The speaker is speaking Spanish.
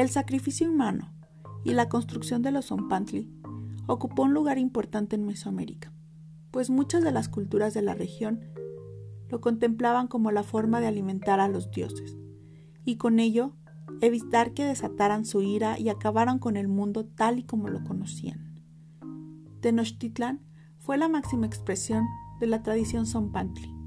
El sacrificio humano y la construcción de los Zompantli ocupó un lugar importante en Mesoamérica, pues muchas de las culturas de la región lo contemplaban como la forma de alimentar a los dioses, y con ello evitar que desataran su ira y acabaran con el mundo tal y como lo conocían. Tenochtitlan fue la máxima expresión de la tradición Zompantli